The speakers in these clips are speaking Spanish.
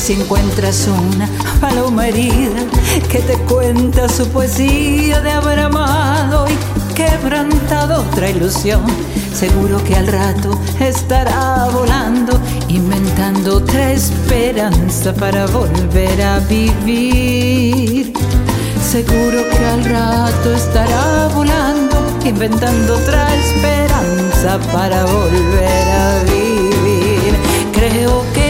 si encuentras una paloma herida que te cuenta su poesía de haber amado y quebrantado otra ilusión, seguro que al rato estará volando, inventando otra esperanza para volver a vivir. Seguro que al rato estará volando, inventando otra esperanza para volver a vivir. Creo que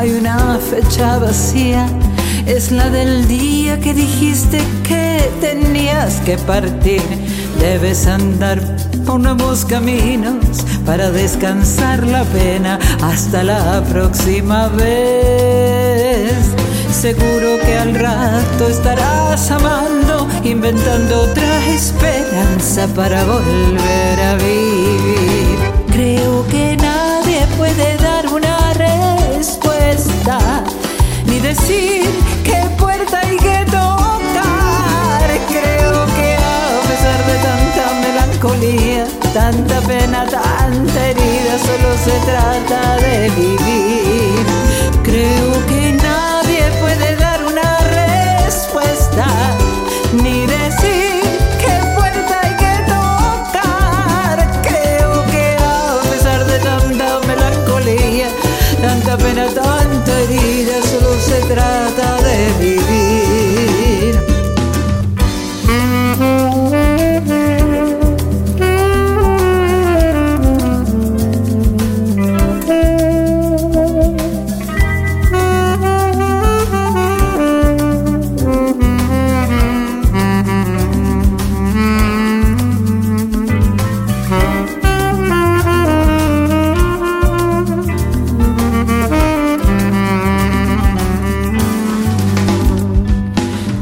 Hay una fecha vacía es la del día que dijiste que tenías que partir. Debes andar por nuevos caminos para descansar la pena hasta la próxima vez. Seguro que al rato estarás amando, inventando otra esperanza para volver a vivir. Creo que ni decir qué puerta hay que tocar. Creo que a pesar de tanta melancolía, tanta pena, tanta herida, solo se trata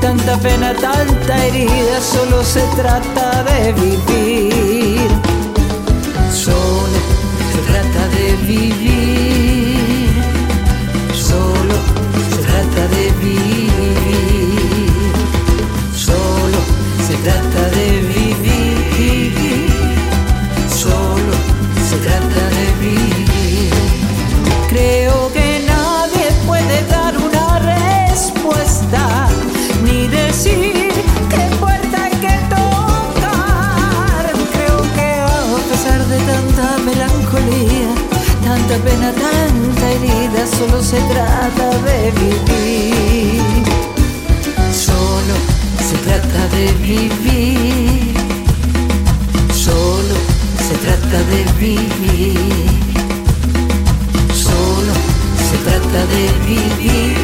tanta pena, tanta herida, solo se trata de vivir. Solo se trata de vivir. Tanta herida, solo se trata de vivir. Solo se trata de vivir. Solo se trata de vivir. Solo se trata de vivir.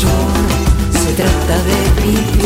Solo se trata de vivir.